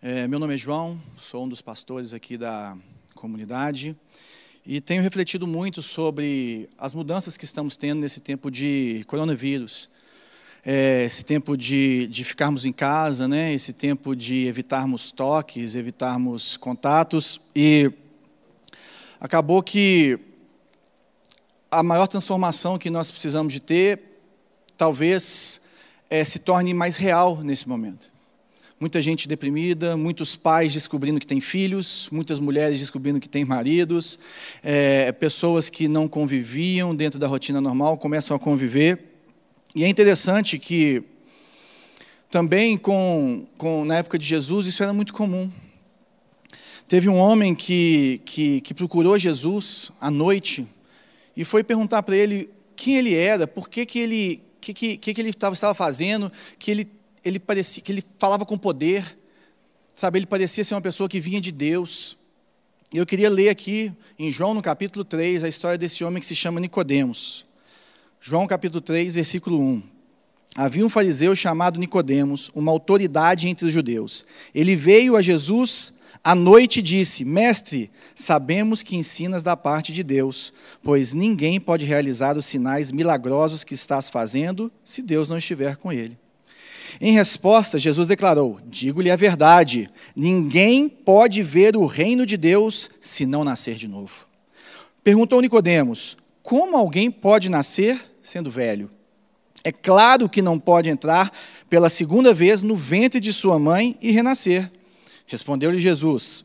É, meu nome é João, sou um dos pastores aqui da comunidade e tenho refletido muito sobre as mudanças que estamos tendo nesse tempo de coronavírus. É, esse tempo de, de ficarmos em casa, né? esse tempo de evitarmos toques, evitarmos contatos. E acabou que a maior transformação que nós precisamos de ter, talvez é, se torne mais real nesse momento. Muita gente deprimida, muitos pais descobrindo que têm filhos, muitas mulheres descobrindo que têm maridos, é, pessoas que não conviviam dentro da rotina normal começam a conviver. E é interessante que também com, com na época de Jesus isso era muito comum. Teve um homem que, que, que procurou Jesus à noite e foi perguntar para ele quem ele era, por que, que ele que, que, que ele estava, estava fazendo, que ele, ele parecia, que ele falava com poder, sabe? Ele parecia ser uma pessoa que vinha de Deus. E eu queria ler aqui em João no capítulo 3 a história desse homem que se chama Nicodemos. João capítulo 3, versículo 1. Havia um fariseu chamado Nicodemos, uma autoridade entre os judeus. Ele veio a Jesus à noite disse: Mestre, sabemos que ensinas da parte de Deus, pois ninguém pode realizar os sinais milagrosos que estás fazendo se Deus não estiver com ele. Em resposta, Jesus declarou: Digo-lhe a verdade, ninguém pode ver o reino de Deus se não nascer de novo. Perguntou Nicodemos: Como alguém pode nascer sendo velho? É claro que não pode entrar pela segunda vez no ventre de sua mãe e renascer. Respondeu-lhe Jesus: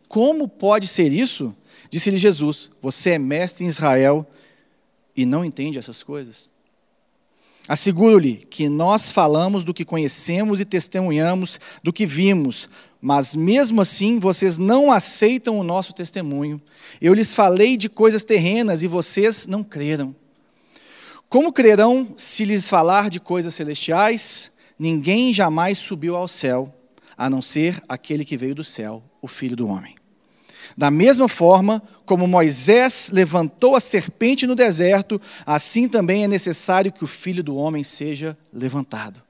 Como pode ser isso? Disse-lhe Jesus: Você é mestre em Israel e não entende essas coisas? Asseguro-lhe que nós falamos do que conhecemos e testemunhamos do que vimos, mas mesmo assim vocês não aceitam o nosso testemunho. Eu lhes falei de coisas terrenas e vocês não creram. Como crerão se lhes falar de coisas celestiais? Ninguém jamais subiu ao céu, a não ser aquele que veio do céu, o Filho do Homem. Da mesma forma como Moisés levantou a serpente no deserto, assim também é necessário que o Filho do Homem seja levantado,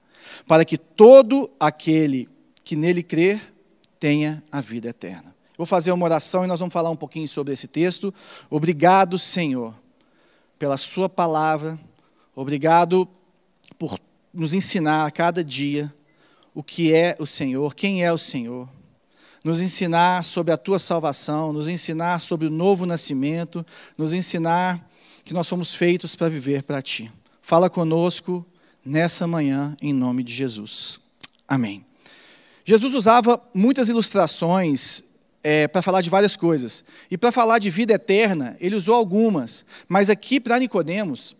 para que todo aquele que nele crer tenha a vida eterna. Vou fazer uma oração e nós vamos falar um pouquinho sobre esse texto. Obrigado, Senhor, pela Sua palavra. Obrigado por nos ensinar a cada dia o que é o Senhor, quem é o Senhor, nos ensinar sobre a tua salvação, nos ensinar sobre o novo nascimento, nos ensinar que nós somos feitos para viver para ti. Fala conosco nessa manhã, em nome de Jesus. Amém. Jesus usava muitas ilustrações é, para falar de várias coisas. E para falar de vida eterna, ele usou algumas. Mas aqui, para Nicodemos,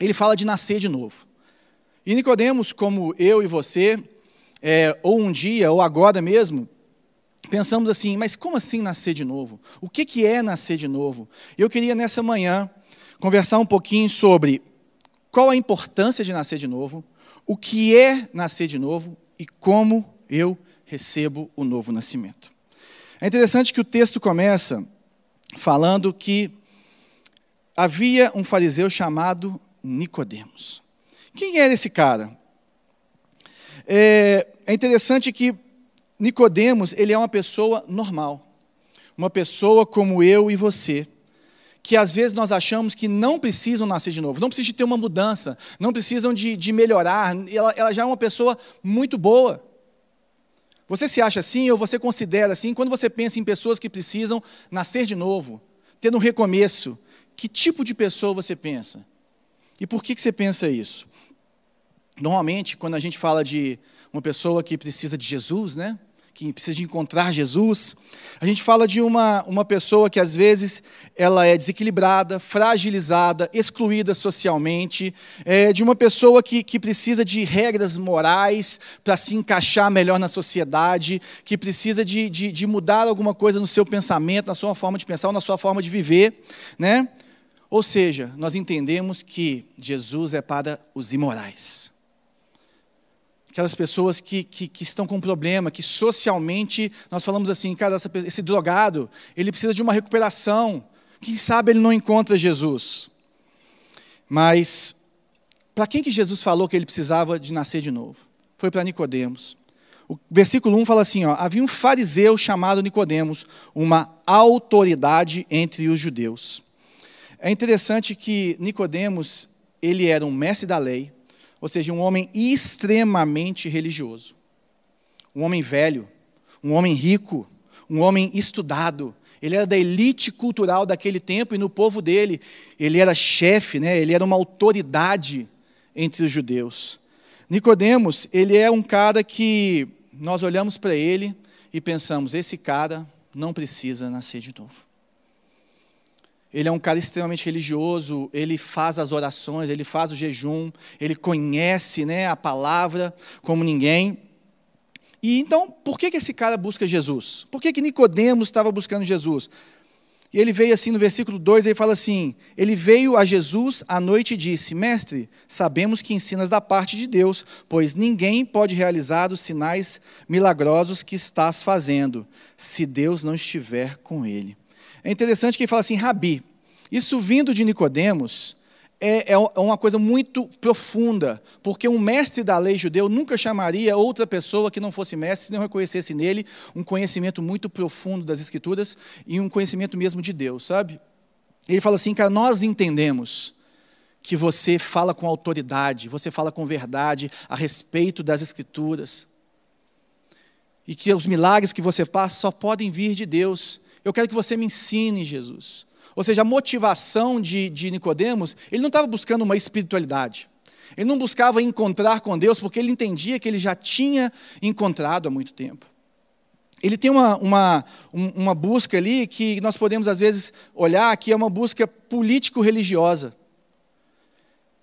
ele fala de nascer de novo. E Nicodemos, como eu e você, é, ou um dia, ou agora mesmo, pensamos assim, mas como assim nascer de novo? O que, que é nascer de novo? Eu queria nessa manhã conversar um pouquinho sobre qual a importância de nascer de novo, o que é nascer de novo e como eu recebo o novo nascimento. É interessante que o texto começa falando que havia um fariseu chamado Nicodemos. Quem era esse cara? É, é interessante que Nicodemos ele é uma pessoa normal, uma pessoa como eu e você, que às vezes nós achamos que não precisam nascer de novo, não precisam de ter uma mudança, não precisam de, de melhorar, ela, ela já é uma pessoa muito boa. Você se acha assim ou você considera assim? Quando você pensa em pessoas que precisam nascer de novo, ter um recomeço, que tipo de pessoa você pensa? E por que, que você pensa isso? Normalmente, quando a gente fala de uma pessoa que precisa de Jesus, né? Que precisa de encontrar Jesus. A gente fala de uma, uma pessoa que às vezes ela é desequilibrada, fragilizada, excluída socialmente, é, de uma pessoa que, que precisa de regras morais para se encaixar melhor na sociedade, que precisa de, de, de mudar alguma coisa no seu pensamento, na sua forma de pensar na sua forma de viver. Né? Ou seja, nós entendemos que Jesus é para os imorais aquelas pessoas que, que, que, estão com problema, que socialmente nós falamos assim, cara, essa, esse drogado, ele precisa de uma recuperação. Quem sabe ele não encontra Jesus. Mas para quem que Jesus falou que ele precisava de nascer de novo? Foi para Nicodemos. O versículo 1 fala assim, ó, havia um fariseu chamado Nicodemos, uma autoridade entre os judeus. É interessante que Nicodemos, ele era um mestre da lei, ou seja, um homem extremamente religioso. Um homem velho, um homem rico, um homem estudado. Ele era da elite cultural daquele tempo e no povo dele, ele era chefe, né? ele era uma autoridade entre os judeus. Nicodemos, ele é um cara que nós olhamos para ele e pensamos, esse cara não precisa nascer de novo. Ele é um cara extremamente religioso, ele faz as orações, ele faz o jejum, ele conhece né, a palavra como ninguém. E então, por que, que esse cara busca Jesus? Por que, que Nicodemos estava buscando Jesus? E ele veio assim no versículo 2, ele fala assim: Ele veio a Jesus à noite e disse: Mestre, sabemos que ensinas da parte de Deus, pois ninguém pode realizar os sinais milagrosos que estás fazendo, se Deus não estiver com ele. É interessante que ele fala assim, Rabi. Isso vindo de Nicodemos é, é, é uma coisa muito profunda, porque um mestre da lei judeu nunca chamaria outra pessoa que não fosse mestre se não reconhecesse nele um conhecimento muito profundo das Escrituras e um conhecimento mesmo de Deus, sabe? Ele fala assim, cara, nós entendemos que você fala com autoridade, você fala com verdade a respeito das Escrituras. E que os milagres que você passa só podem vir de Deus. Eu quero que você me ensine, Jesus. Ou seja, a motivação de, de Nicodemos, ele não estava buscando uma espiritualidade. Ele não buscava encontrar com Deus, porque ele entendia que ele já tinha encontrado há muito tempo. Ele tem uma, uma, uma busca ali que nós podemos, às vezes, olhar que é uma busca político-religiosa.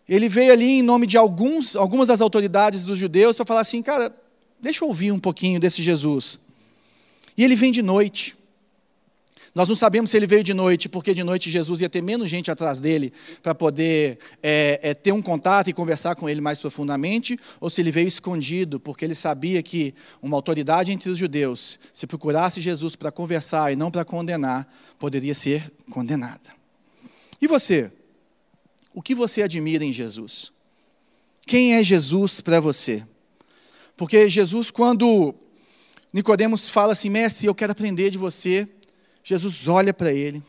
Ele veio ali em nome de alguns, algumas das autoridades dos judeus para falar assim, cara, deixa eu ouvir um pouquinho desse Jesus. E ele vem de noite. Nós não sabemos se ele veio de noite, porque de noite Jesus ia ter menos gente atrás dele para poder é, é, ter um contato e conversar com ele mais profundamente, ou se ele veio escondido, porque ele sabia que uma autoridade entre os judeus, se procurasse Jesus para conversar e não para condenar, poderia ser condenada. E você? O que você admira em Jesus? Quem é Jesus para você? Porque Jesus, quando Nicodemos fala assim, mestre, eu quero aprender de você, Jesus olha para ele,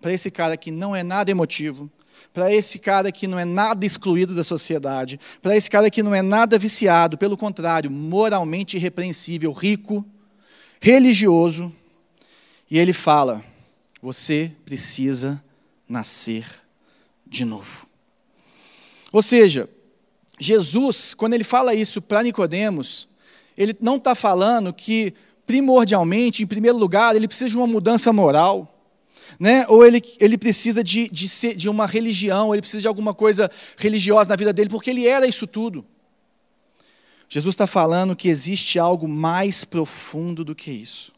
para esse cara que não é nada emotivo, para esse cara que não é nada excluído da sociedade, para esse cara que não é nada viciado, pelo contrário, moralmente irrepreensível, rico, religioso, e ele fala: você precisa nascer de novo. Ou seja, Jesus, quando ele fala isso para Nicodemos, ele não está falando que primordialmente, em primeiro lugar, ele precisa de uma mudança moral. Né? Ou ele, ele precisa de, de, ser, de uma religião, ele precisa de alguma coisa religiosa na vida dele, porque ele era isso tudo. Jesus está falando que existe algo mais profundo do que isso.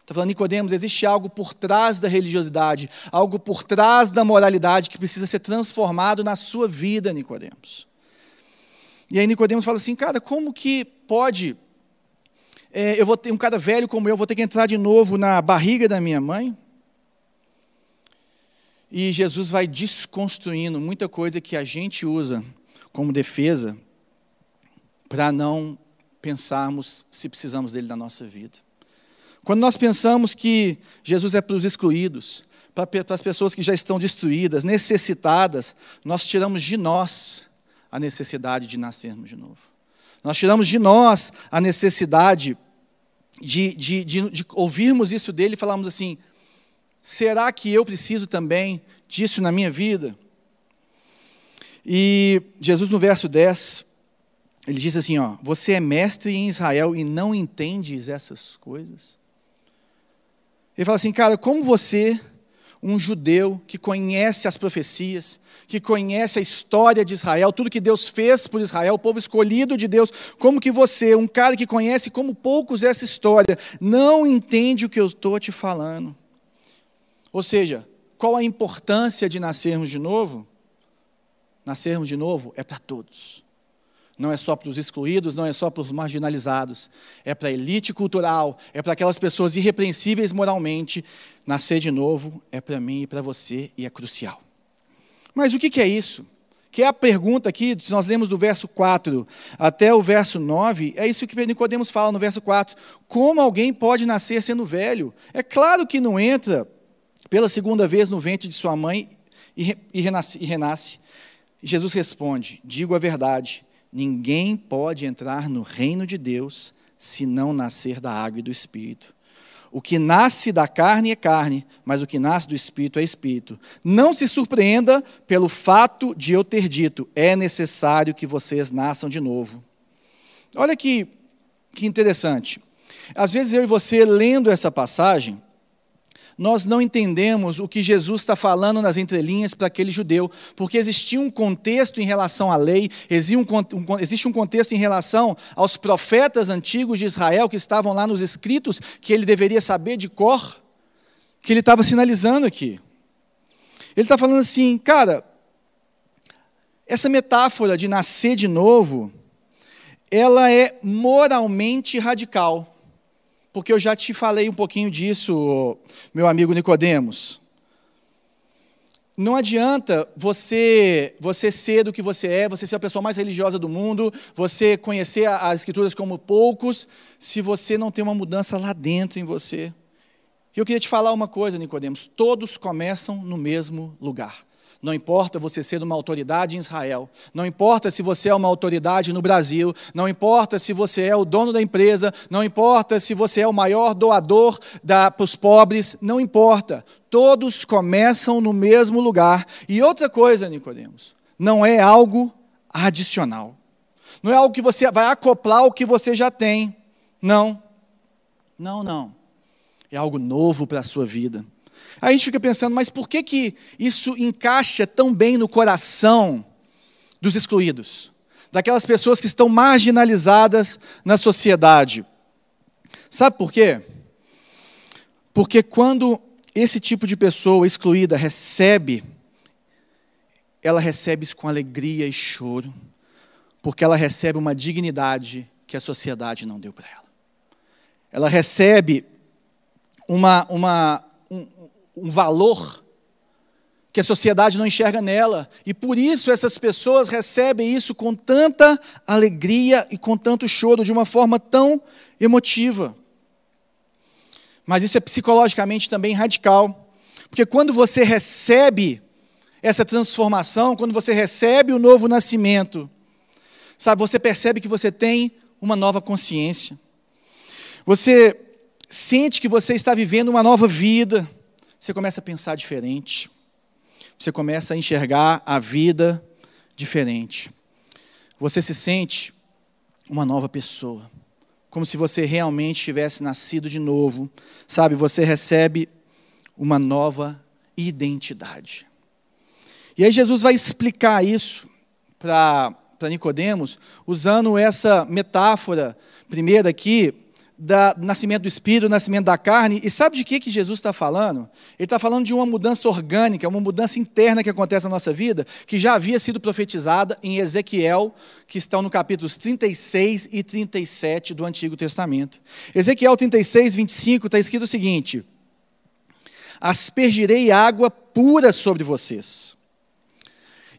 Está falando, Nicodemos, existe algo por trás da religiosidade, algo por trás da moralidade que precisa ser transformado na sua vida, Nicodemos. E aí Nicodemos fala assim, cara, como que pode é, eu vou ter um cara velho como eu, vou ter que entrar de novo na barriga da minha mãe? E Jesus vai desconstruindo muita coisa que a gente usa como defesa para não pensarmos se precisamos dele na nossa vida. Quando nós pensamos que Jesus é para os excluídos, para, para as pessoas que já estão destruídas, necessitadas, nós tiramos de nós a necessidade de nascermos de novo. Nós tiramos de nós a necessidade de, de, de, de ouvirmos isso dele e falarmos assim: será que eu preciso também disso na minha vida? E Jesus, no verso 10, Ele diz assim, ó, você é mestre em Israel e não entendes essas coisas? Ele fala assim, cara, como você, um judeu que conhece as profecias, que conhece a história de Israel, tudo que Deus fez por Israel, o povo escolhido de Deus, como que você, um cara que conhece como poucos essa história, não entende o que eu estou te falando? Ou seja, qual a importância de nascermos de novo? Nascermos de novo é para todos. Não é só para os excluídos, não é só para os marginalizados. É para a elite cultural, é para aquelas pessoas irrepreensíveis moralmente. Nascer de novo é para mim e para você e é crucial. Mas o que é isso? Que é a pergunta aqui, se nós lemos do verso 4 até o verso 9, é isso que Nicodemos fala no verso 4. Como alguém pode nascer sendo velho? É claro que não entra pela segunda vez no ventre de sua mãe e, renasce, e renasce. Jesus responde: Digo a verdade, ninguém pode entrar no reino de Deus se não nascer da água e do Espírito. O que nasce da carne é carne, mas o que nasce do espírito é espírito. Não se surpreenda pelo fato de eu ter dito: é necessário que vocês nasçam de novo. Olha que, que interessante. Às vezes eu e você, lendo essa passagem, nós não entendemos o que Jesus está falando nas entrelinhas para aquele judeu, porque existia um contexto em relação à lei, existe um contexto em relação aos profetas antigos de Israel que estavam lá nos escritos, que ele deveria saber de cor, que ele estava sinalizando aqui. Ele está falando assim, cara, essa metáfora de nascer de novo, ela é moralmente radical porque eu já te falei um pouquinho disso, meu amigo Nicodemos. Não adianta você você ser do que você é, você ser a pessoa mais religiosa do mundo, você conhecer as escrituras como poucos, se você não tem uma mudança lá dentro em você. E eu queria te falar uma coisa, Nicodemos, todos começam no mesmo lugar. Não importa você ser uma autoridade em Israel, não importa se você é uma autoridade no Brasil, não importa se você é o dono da empresa, não importa se você é o maior doador para os pobres, não importa. Todos começam no mesmo lugar. E outra coisa, Nicodemos, não é algo adicional. Não é algo que você vai acoplar ao que você já tem. Não. Não, não. É algo novo para a sua vida. A gente fica pensando, mas por que, que isso encaixa tão bem no coração dos excluídos? Daquelas pessoas que estão marginalizadas na sociedade. Sabe por quê? Porque quando esse tipo de pessoa excluída recebe, ela recebe isso com alegria e choro, porque ela recebe uma dignidade que a sociedade não deu para ela. Ela recebe uma, uma, um valor que a sociedade não enxerga nela. E por isso essas pessoas recebem isso com tanta alegria e com tanto choro, de uma forma tão emotiva. Mas isso é psicologicamente também radical. Porque quando você recebe essa transformação, quando você recebe o novo nascimento, sabe, você percebe que você tem uma nova consciência. Você sente que você está vivendo uma nova vida você começa a pensar diferente. Você começa a enxergar a vida diferente. Você se sente uma nova pessoa. Como se você realmente tivesse nascido de novo. Sabe, você recebe uma nova identidade. E aí Jesus vai explicar isso para Nicodemos, usando essa metáfora primeira aqui, da, do nascimento do espírito, do nascimento da carne. E sabe de que, que Jesus está falando? Ele está falando de uma mudança orgânica, uma mudança interna que acontece na nossa vida, que já havia sido profetizada em Ezequiel, que estão no capítulos 36 e 37 do Antigo Testamento. Ezequiel 36, 25 está escrito o seguinte: Aspergirei água pura sobre vocês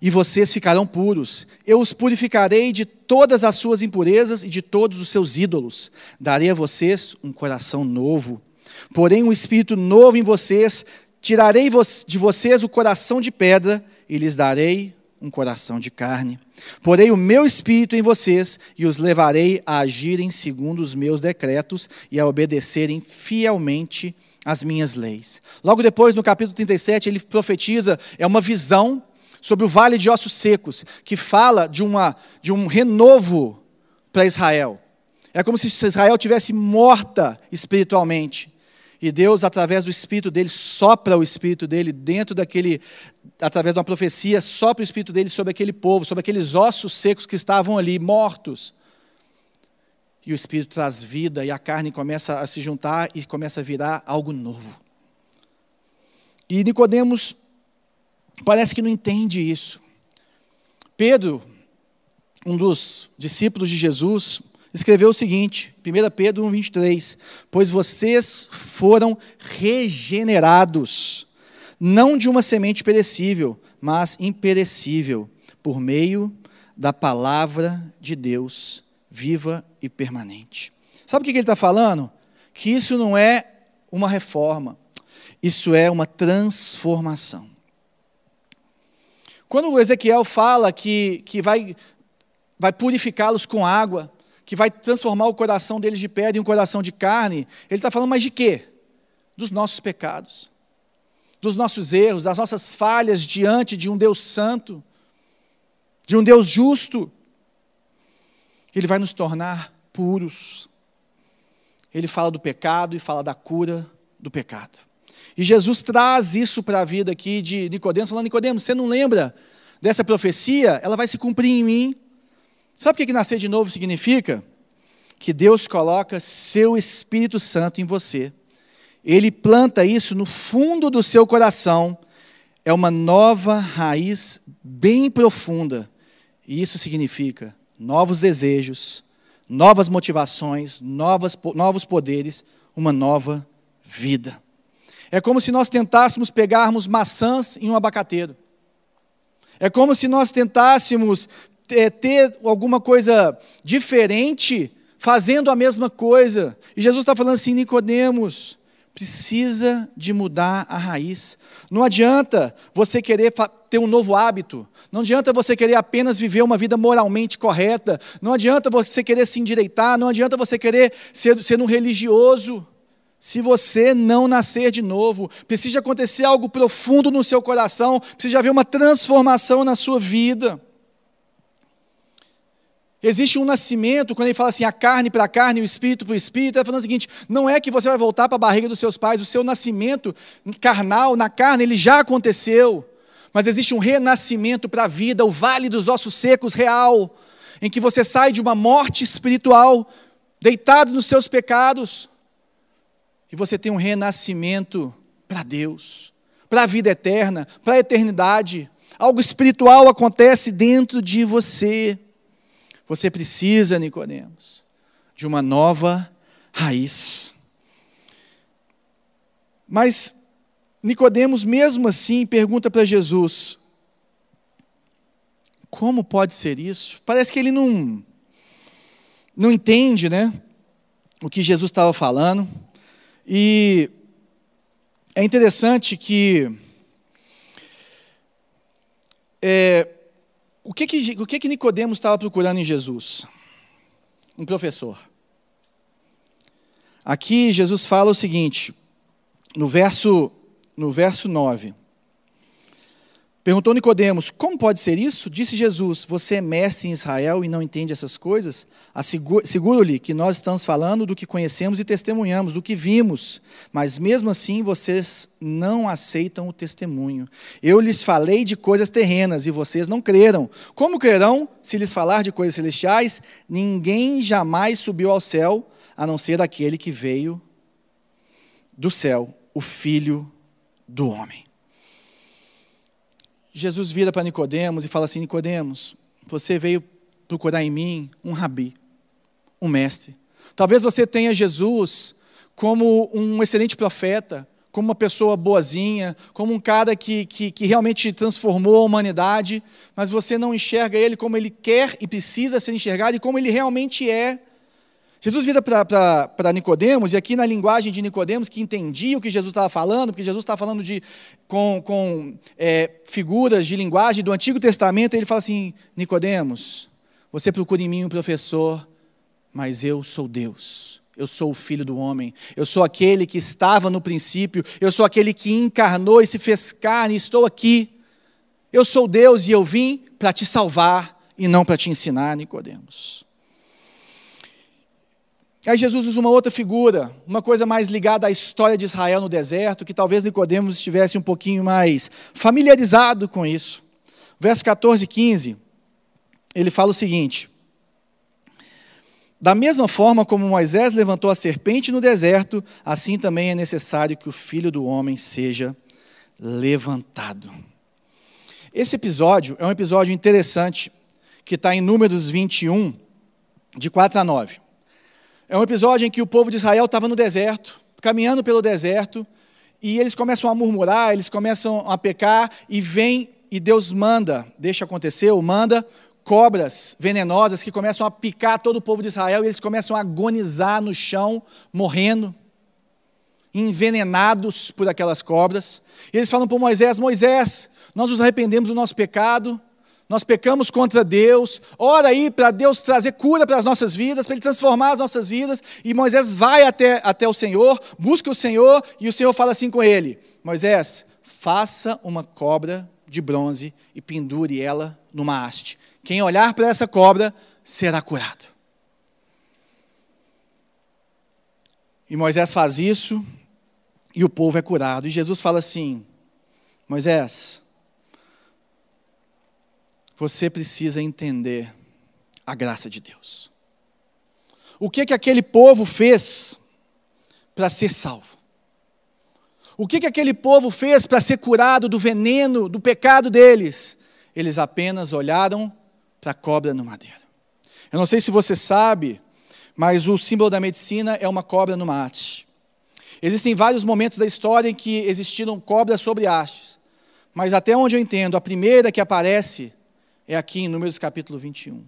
e vocês ficarão puros. Eu os purificarei de todas as suas impurezas e de todos os seus ídolos. Darei a vocês um coração novo, porém um espírito novo em vocês. Tirarei de vocês o coração de pedra e lhes darei um coração de carne. Porei o meu espírito em vocês e os levarei a agirem segundo os meus decretos e a obedecerem fielmente as minhas leis. Logo depois, no capítulo 37, ele profetiza, é uma visão sobre o vale de ossos secos, que fala de, uma, de um renovo para Israel. É como se Israel tivesse morta espiritualmente. E Deus, através do espírito dele, sopra o espírito dele dentro daquele, através de uma profecia, sopra o espírito dele sobre aquele povo, sobre aqueles ossos secos que estavam ali, mortos. E o espírito traz vida e a carne começa a se juntar e começa a virar algo novo. E Nicodemos parece que não entende isso. Pedro, um dos discípulos de Jesus, escreveu o seguinte, 1 Pedro 1,23: Pois vocês foram regenerados, não de uma semente perecível, mas imperecível, por meio da palavra de Deus, viva e permanente. Sabe o que ele está falando? Que isso não é uma reforma, isso é uma transformação. Quando Ezequiel fala que, que vai, vai purificá-los com água, que vai transformar o coração deles de pedra em um coração de carne, ele está falando mais de quê? Dos nossos pecados, dos nossos erros, das nossas falhas diante de um Deus santo, de um Deus justo. Ele vai nos tornar puros. Ele fala do pecado e fala da cura do pecado. E Jesus traz isso para a vida aqui de Nicodemos, falando, Nicodemos, você não lembra dessa profecia? Ela vai se cumprir em mim. Sabe o que, que nascer de novo significa? Que Deus coloca seu Espírito Santo em você. Ele planta isso no fundo do seu coração. É uma nova raiz bem profunda. E isso significa novos desejos, novas motivações, novas, novos poderes, uma nova vida. É como se nós tentássemos pegarmos maçãs em um abacateiro. É como se nós tentássemos é, ter alguma coisa diferente fazendo a mesma coisa. E Jesus está falando assim, Nicodemos, precisa de mudar a raiz. Não adianta você querer ter um novo hábito. Não adianta você querer apenas viver uma vida moralmente correta. Não adianta você querer se endireitar. Não adianta você querer ser, ser um religioso. Se você não nascer de novo, precisa acontecer algo profundo no seu coração, precisa haver uma transformação na sua vida. Existe um nascimento, quando ele fala assim, a carne para a carne, o espírito para o espírito, ele está falando o seguinte: não é que você vai voltar para a barriga dos seus pais, o seu nascimento carnal, na carne, ele já aconteceu. Mas existe um renascimento para a vida, o vale dos ossos secos real, em que você sai de uma morte espiritual, deitado nos seus pecados, e você tem um renascimento para Deus, para a vida eterna, para a eternidade. Algo espiritual acontece dentro de você. Você precisa, Nicodemos, de uma nova raiz. Mas Nicodemos, mesmo assim, pergunta para Jesus: Como pode ser isso? Parece que ele não não entende, né? O que Jesus estava falando. E é interessante que é, o que que, o que, que Nicodemos estava procurando em Jesus? Um professor. Aqui Jesus fala o seguinte, no verso, no verso 9. Perguntou Nicodemos: Como pode ser isso? Disse Jesus: Você é mestre em Israel e não entende essas coisas? Seguro-lhe que nós estamos falando do que conhecemos e testemunhamos, do que vimos, mas mesmo assim vocês não aceitam o testemunho. Eu lhes falei de coisas terrenas e vocês não creram. Como crerão se lhes falar de coisas celestiais? Ninguém jamais subiu ao céu, a não ser aquele que veio do céu, o Filho do Homem. Jesus vira para Nicodemos e fala assim: Nicodemos, você veio procurar em mim um rabi, um mestre. Talvez você tenha Jesus como um excelente profeta, como uma pessoa boazinha, como um cara que, que, que, realmente transformou a humanidade, mas você não enxerga ele como ele quer e precisa ser enxergado e como ele realmente é. Jesus vira para Nicodemos, e aqui na linguagem de Nicodemos, que entendia o que Jesus estava falando, porque Jesus estava falando de, com, com é, figuras de linguagem do Antigo Testamento, ele fala assim: Nicodemos, você procura em mim um professor, mas eu sou Deus. Eu sou o filho do homem. Eu sou aquele que estava no princípio. Eu sou aquele que encarnou e se fez carne. Estou aqui. Eu sou Deus e eu vim para te salvar e não para te ensinar, Nicodemos. Aí Jesus usa uma outra figura, uma coisa mais ligada à história de Israel no deserto, que talvez Nicodemos estivesse um pouquinho mais familiarizado com isso. Verso 14 e 15, ele fala o seguinte: Da mesma forma como Moisés levantou a serpente no deserto, assim também é necessário que o filho do homem seja levantado. Esse episódio é um episódio interessante, que está em Números 21, de 4 a 9. É um episódio em que o povo de Israel estava no deserto, caminhando pelo deserto, e eles começam a murmurar, eles começam a pecar, e vem e Deus manda, deixa acontecer, ou manda cobras venenosas que começam a picar todo o povo de Israel, e eles começam a agonizar no chão, morrendo, envenenados por aquelas cobras. E eles falam para Moisés: Moisés, nós nos arrependemos do nosso pecado, nós pecamos contra Deus, ora aí para Deus trazer cura para as nossas vidas, para Ele transformar as nossas vidas, e Moisés vai até, até o Senhor, busca o Senhor, e o Senhor fala assim com ele: Moisés, faça uma cobra de bronze e pendure ela numa haste. Quem olhar para essa cobra será curado. E Moisés faz isso, e o povo é curado. E Jesus fala assim: Moisés, você precisa entender a graça de Deus. O que que aquele povo fez para ser salvo? O que que aquele povo fez para ser curado do veneno, do pecado deles? Eles apenas olharam para a cobra no madeiro. Eu não sei se você sabe, mas o símbolo da medicina é uma cobra no mate. Existem vários momentos da história em que existiram cobras sobre hastes, mas até onde eu entendo, a primeira que aparece é aqui em Números capítulo 21.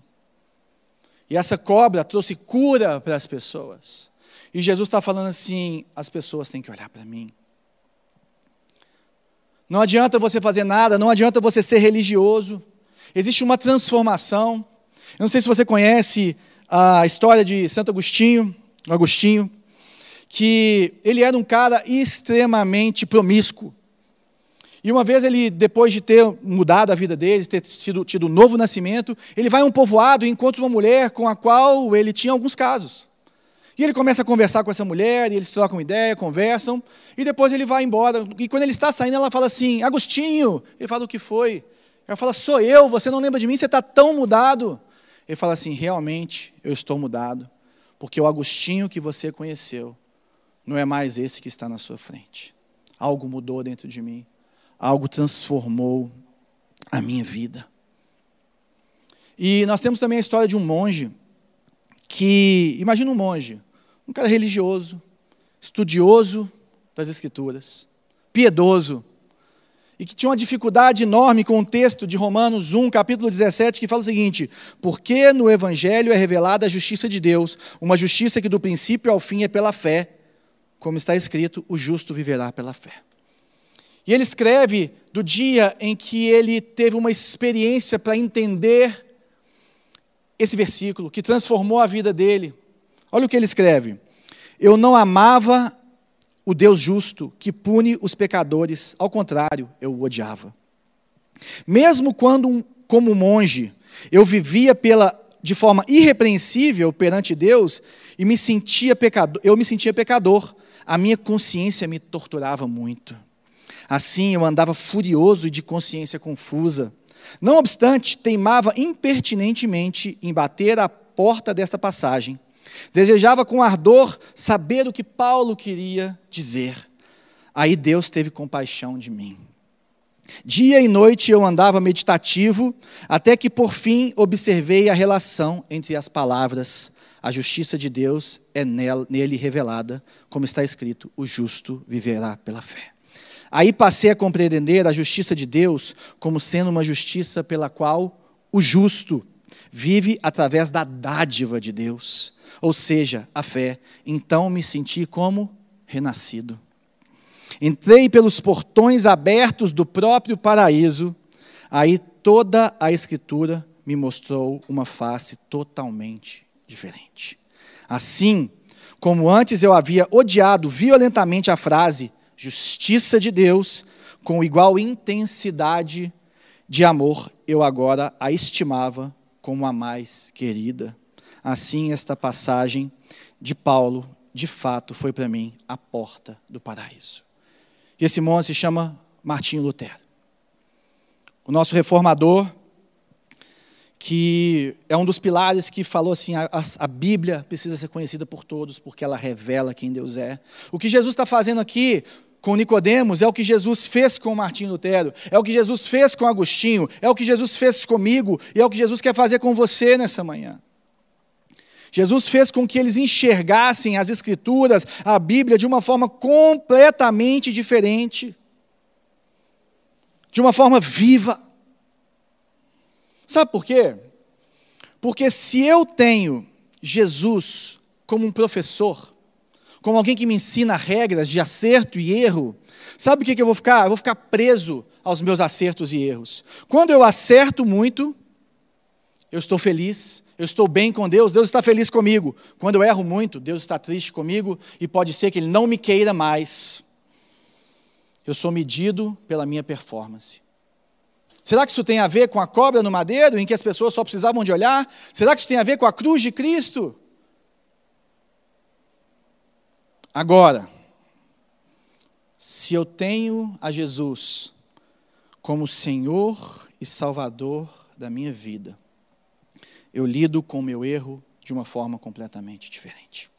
E essa cobra trouxe cura para as pessoas. E Jesus está falando assim: as pessoas têm que olhar para mim. Não adianta você fazer nada, não adianta você ser religioso. Existe uma transformação. Eu não sei se você conhece a história de Santo Agostinho, Agostinho, que ele era um cara extremamente promíscuo. E uma vez ele, depois de ter mudado a vida dele, ter sido, tido um novo nascimento, ele vai a um povoado e encontra uma mulher com a qual ele tinha alguns casos. E ele começa a conversar com essa mulher, e eles trocam ideia, conversam, e depois ele vai embora. E quando ele está saindo, ela fala assim: Agostinho. Ele fala: O que foi? Ela fala: Sou eu, você não lembra de mim, você está tão mudado. Ele fala assim: Realmente, eu estou mudado, porque o Agostinho que você conheceu não é mais esse que está na sua frente. Algo mudou dentro de mim algo transformou a minha vida. E nós temos também a história de um monge que, imagina um monge, um cara religioso, estudioso das Escrituras, piedoso, e que tinha uma dificuldade enorme com o texto de Romanos 1, capítulo 17, que fala o seguinte: Porque no Evangelho é revelada a justiça de Deus, uma justiça que do princípio ao fim é pela fé, como está escrito: o justo viverá pela fé. E ele escreve do dia em que ele teve uma experiência para entender esse versículo, que transformou a vida dele. Olha o que ele escreve: Eu não amava o Deus justo que pune os pecadores, ao contrário, eu o odiava. Mesmo quando, como monge, eu vivia pela, de forma irrepreensível perante Deus e me sentia pecador, eu me sentia pecador, a minha consciência me torturava muito. Assim eu andava furioso e de consciência confusa. Não obstante, teimava impertinentemente em bater a porta desta passagem. Desejava com ardor saber o que Paulo queria dizer. Aí Deus teve compaixão de mim. Dia e noite eu andava meditativo, até que por fim observei a relação entre as palavras. A justiça de Deus é nele revelada, como está escrito: o justo viverá pela fé. Aí passei a compreender a justiça de Deus como sendo uma justiça pela qual o justo vive através da dádiva de Deus, ou seja, a fé. Então me senti como renascido. Entrei pelos portões abertos do próprio paraíso, aí toda a Escritura me mostrou uma face totalmente diferente. Assim, como antes eu havia odiado violentamente a frase justiça de Deus, com igual intensidade de amor, eu agora a estimava como a mais querida. Assim, esta passagem de Paulo, de fato, foi para mim a porta do paraíso. E esse monge se chama Martinho Lutero. O nosso reformador, que é um dos pilares que falou assim: a, a, Bíblia precisa ser conhecida por todos, porque ela revela quem Deus é. O que Jesus está fazendo aqui com Nicodemos é o que Jesus fez com Martinho Lutero, é o que Jesus fez com Agostinho, é o que Jesus fez comigo e é o que Jesus quer fazer com você nessa manhã. Jesus fez com que eles enxergassem as Escrituras, a Bíblia, de uma forma completamente diferente, de uma forma viva. Sabe por quê? Porque se eu tenho Jesus como um professor, como alguém que me ensina regras de acerto e erro, sabe o que, que eu vou ficar? Eu vou ficar preso aos meus acertos e erros. Quando eu acerto muito, eu estou feliz, eu estou bem com Deus, Deus está feliz comigo. Quando eu erro muito, Deus está triste comigo e pode ser que Ele não me queira mais. Eu sou medido pela minha performance. Será que isso tem a ver com a cobra no madeiro, em que as pessoas só precisavam de olhar? Será que isso tem a ver com a cruz de Cristo? Agora, se eu tenho a Jesus como Senhor e Salvador da minha vida, eu lido com o meu erro de uma forma completamente diferente.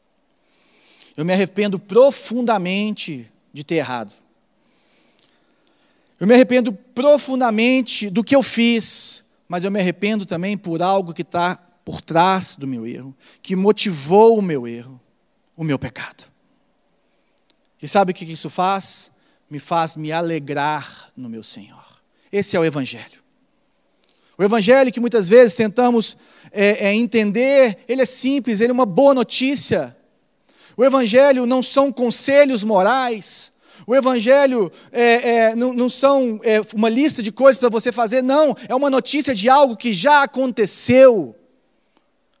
Eu me arrependo profundamente de ter errado. Eu me arrependo profundamente do que eu fiz, mas eu me arrependo também por algo que está por trás do meu erro, que motivou o meu erro, o meu pecado. E sabe o que isso faz? Me faz me alegrar no meu Senhor. Esse é o Evangelho. O Evangelho que muitas vezes tentamos é, é entender, ele é simples, ele é uma boa notícia. O Evangelho não são conselhos morais, o Evangelho é, é, não, não, são é, uma lista de coisas para você fazer, não. É uma notícia de algo que já aconteceu.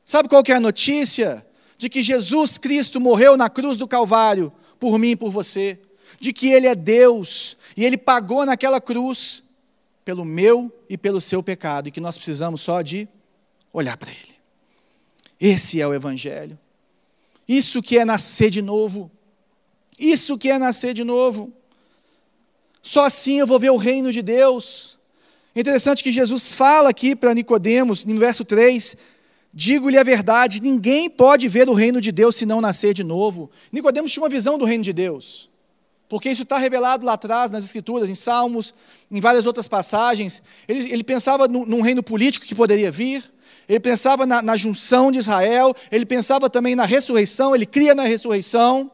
Sabe qual que é a notícia? De que Jesus Cristo morreu na cruz do Calvário por mim e por você. De que Ele é Deus e Ele pagou naquela cruz pelo meu e pelo seu pecado e que nós precisamos só de olhar para Ele. Esse é o Evangelho. Isso que é nascer de novo. Isso que é nascer de novo. Só assim eu vou ver o reino de Deus. É interessante que Jesus fala aqui para Nicodemos, no verso 3, digo-lhe a verdade, ninguém pode ver o reino de Deus se não nascer de novo. Nicodemos tinha uma visão do reino de Deus. Porque isso está revelado lá atrás nas Escrituras, em Salmos, em várias outras passagens. Ele, ele pensava num, num reino político que poderia vir, ele pensava na, na, junção de Israel, ele pensava também na ressurreição, ele cria na ressurreição.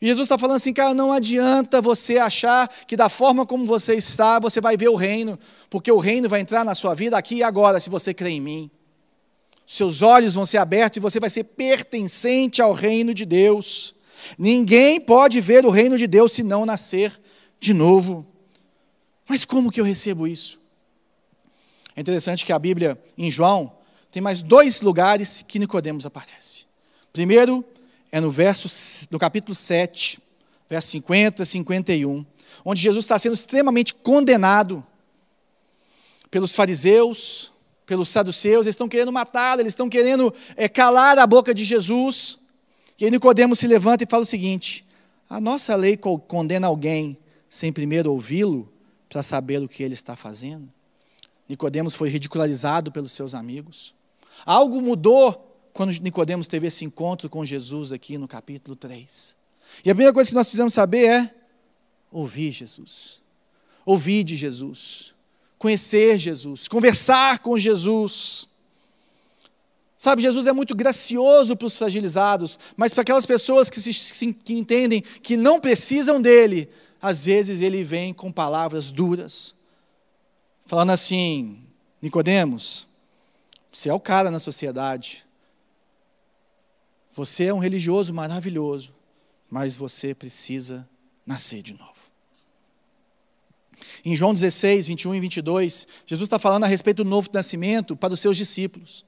E Jesus está falando assim, cara, não adianta você achar que da forma como você está, você vai ver o reino, porque o reino vai entrar na sua vida aqui e agora, se você crê em mim. Seus olhos vão ser abertos e você vai ser pertencente ao reino de Deus. Ninguém pode ver o reino de Deus se não nascer de novo. Mas como que eu recebo isso? É interessante que a Bíblia, em João, tem mais dois lugares que Nicodemos aparece. Primeiro, é no verso no capítulo 7, verso 50, 51, onde Jesus está sendo extremamente condenado pelos fariseus, pelos saduceus, eles estão querendo matá-lo, eles estão querendo é, calar a boca de Jesus. E aí Nicodemos se levanta e fala o seguinte: a nossa lei condena alguém sem primeiro ouvi-lo para saber o que ele está fazendo. Nicodemos foi ridicularizado pelos seus amigos. Algo mudou quando Nicodemos teve esse encontro com Jesus aqui no capítulo 3. E a primeira coisa que nós precisamos saber é ouvir Jesus. Ouvir de Jesus. Conhecer Jesus, conversar com Jesus. Sabe, Jesus é muito gracioso para os fragilizados, mas para aquelas pessoas que, se, que entendem que não precisam dele, às vezes ele vem com palavras duras, falando assim: Nicodemos, você é o cara na sociedade, você é um religioso maravilhoso, mas você precisa nascer de novo. Em João 16, 21 e 22, Jesus está falando a respeito do novo nascimento para os seus discípulos.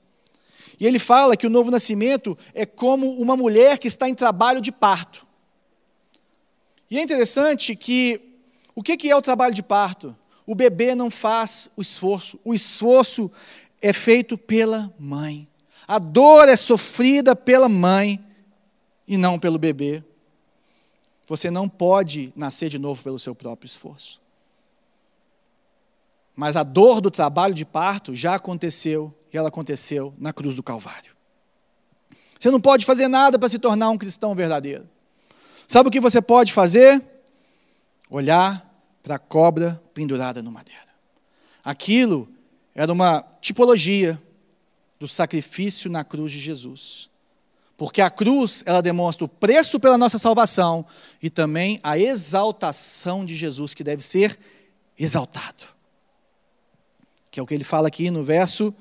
E ele fala que o novo nascimento é como uma mulher que está em trabalho de parto. E é interessante que o que é o trabalho de parto? O bebê não faz o esforço, o esforço é feito pela mãe. A dor é sofrida pela mãe e não pelo bebê. Você não pode nascer de novo pelo seu próprio esforço. Mas a dor do trabalho de parto já aconteceu, e ela aconteceu na cruz do Calvário. Você não pode fazer nada para se tornar um cristão verdadeiro. Sabe o que você pode fazer? Olhar para a cobra pendurada no madeira. Aquilo era uma tipologia do sacrifício na cruz de Jesus. Porque a cruz, ela demonstra o preço pela nossa salvação e também a exaltação de Jesus, que deve ser exaltado. Que é o que ele fala aqui no verso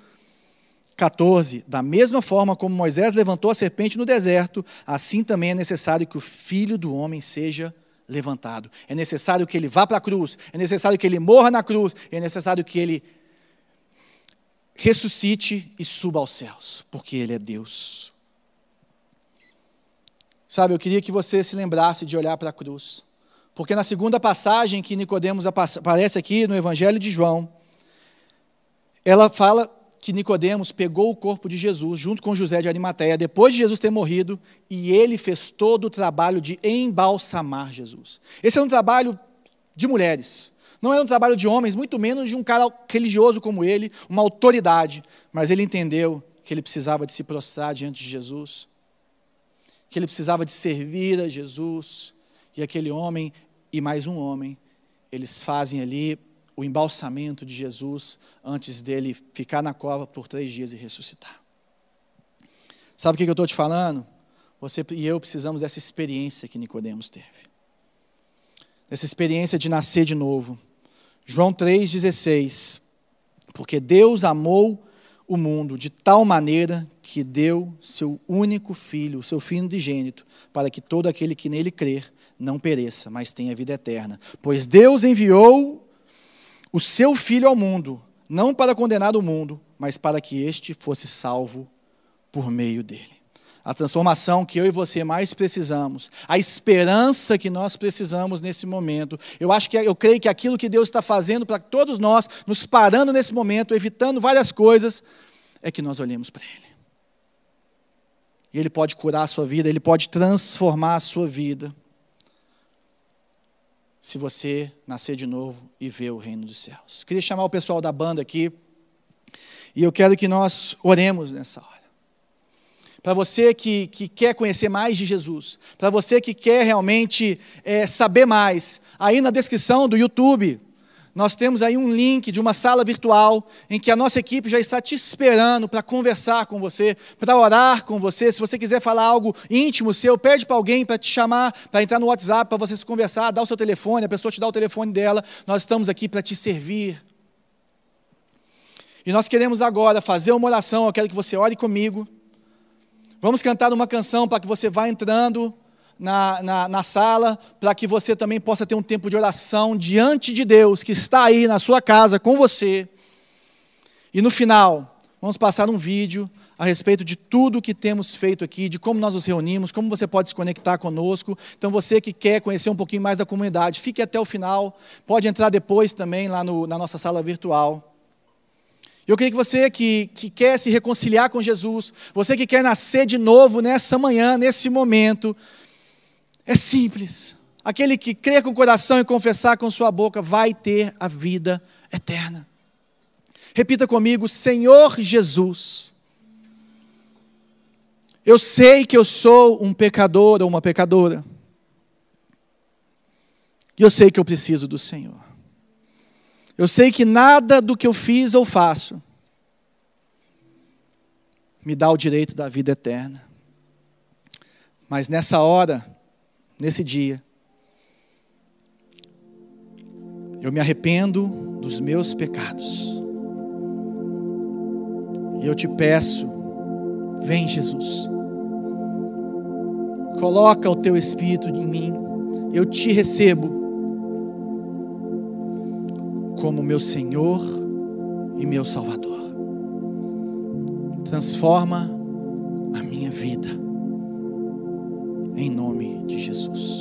14. Da mesma forma como Moisés levantou a serpente no deserto, assim também é necessário que o filho do homem seja levantado. É necessário que ele vá para a cruz, é necessário que ele morra na cruz, é necessário que ele ressuscite e suba aos céus, porque ele é Deus. Sabe, eu queria que você se lembrasse de olhar para a cruz. Porque na segunda passagem que Nicodemos aparece aqui no Evangelho de João, ela fala que Nicodemos pegou o corpo de Jesus junto com José de Arimateia depois de Jesus ter morrido e ele fez todo o trabalho de embalsamar Jesus. Esse é um trabalho de mulheres. Não é um trabalho de homens, muito menos de um cara religioso como ele, uma autoridade, mas ele entendeu que ele precisava de se prostrar diante de Jesus que ele precisava de servir a Jesus, e aquele homem e mais um homem, eles fazem ali o embalsamento de Jesus antes dele ficar na cova por três dias e ressuscitar. Sabe o que eu estou te falando? Você e eu precisamos dessa experiência que Nicodemos teve. Dessa experiência de nascer de novo. João 3,16. Porque Deus amou o mundo de tal maneira que deu seu único filho, seu filho unigênito, para que todo aquele que nele crer não pereça, mas tenha vida eterna. Pois Deus enviou o seu filho ao mundo, não para condenar o mundo, mas para que este fosse salvo por meio dele. A transformação que eu e você mais precisamos, a esperança que nós precisamos nesse momento. Eu acho que eu creio que aquilo que Deus está fazendo para todos nós, nos parando nesse momento, evitando várias coisas, é que nós olhemos para Ele. E Ele pode curar a sua vida, Ele pode transformar a sua vida. Se você nascer de novo e ver o reino dos céus. Queria chamar o pessoal da banda aqui. E eu quero que nós oremos nessa hora. Para você que, que quer conhecer mais de Jesus, para você que quer realmente é, saber mais, aí na descrição do YouTube, nós temos aí um link de uma sala virtual em que a nossa equipe já está te esperando para conversar com você, para orar com você. Se você quiser falar algo íntimo seu, pede para alguém para te chamar, para entrar no WhatsApp, para você se conversar, dá o seu telefone, a pessoa te dá o telefone dela. Nós estamos aqui para te servir. E nós queremos agora fazer uma oração, eu quero que você ore comigo. Vamos cantar uma canção para que você vá entrando na, na, na sala, para que você também possa ter um tempo de oração diante de Deus, que está aí na sua casa com você. E no final, vamos passar um vídeo a respeito de tudo que temos feito aqui, de como nós nos reunimos, como você pode se conectar conosco. Então, você que quer conhecer um pouquinho mais da comunidade, fique até o final. Pode entrar depois também lá no, na nossa sala virtual. Eu queria que você que, que quer se reconciliar com Jesus, você que quer nascer de novo nessa manhã, nesse momento, é simples. Aquele que crê com o coração e confessar com sua boca vai ter a vida eterna. Repita comigo, Senhor Jesus. Eu sei que eu sou um pecador ou uma pecadora. E eu sei que eu preciso do Senhor. Eu sei que nada do que eu fiz ou faço me dá o direito da vida eterna. Mas nessa hora, nesse dia. Eu me arrependo dos meus pecados. E eu te peço, vem Jesus. Coloca o teu espírito em mim. Eu te recebo como meu Senhor e meu Salvador. Transforma a minha vida em nome Jesus.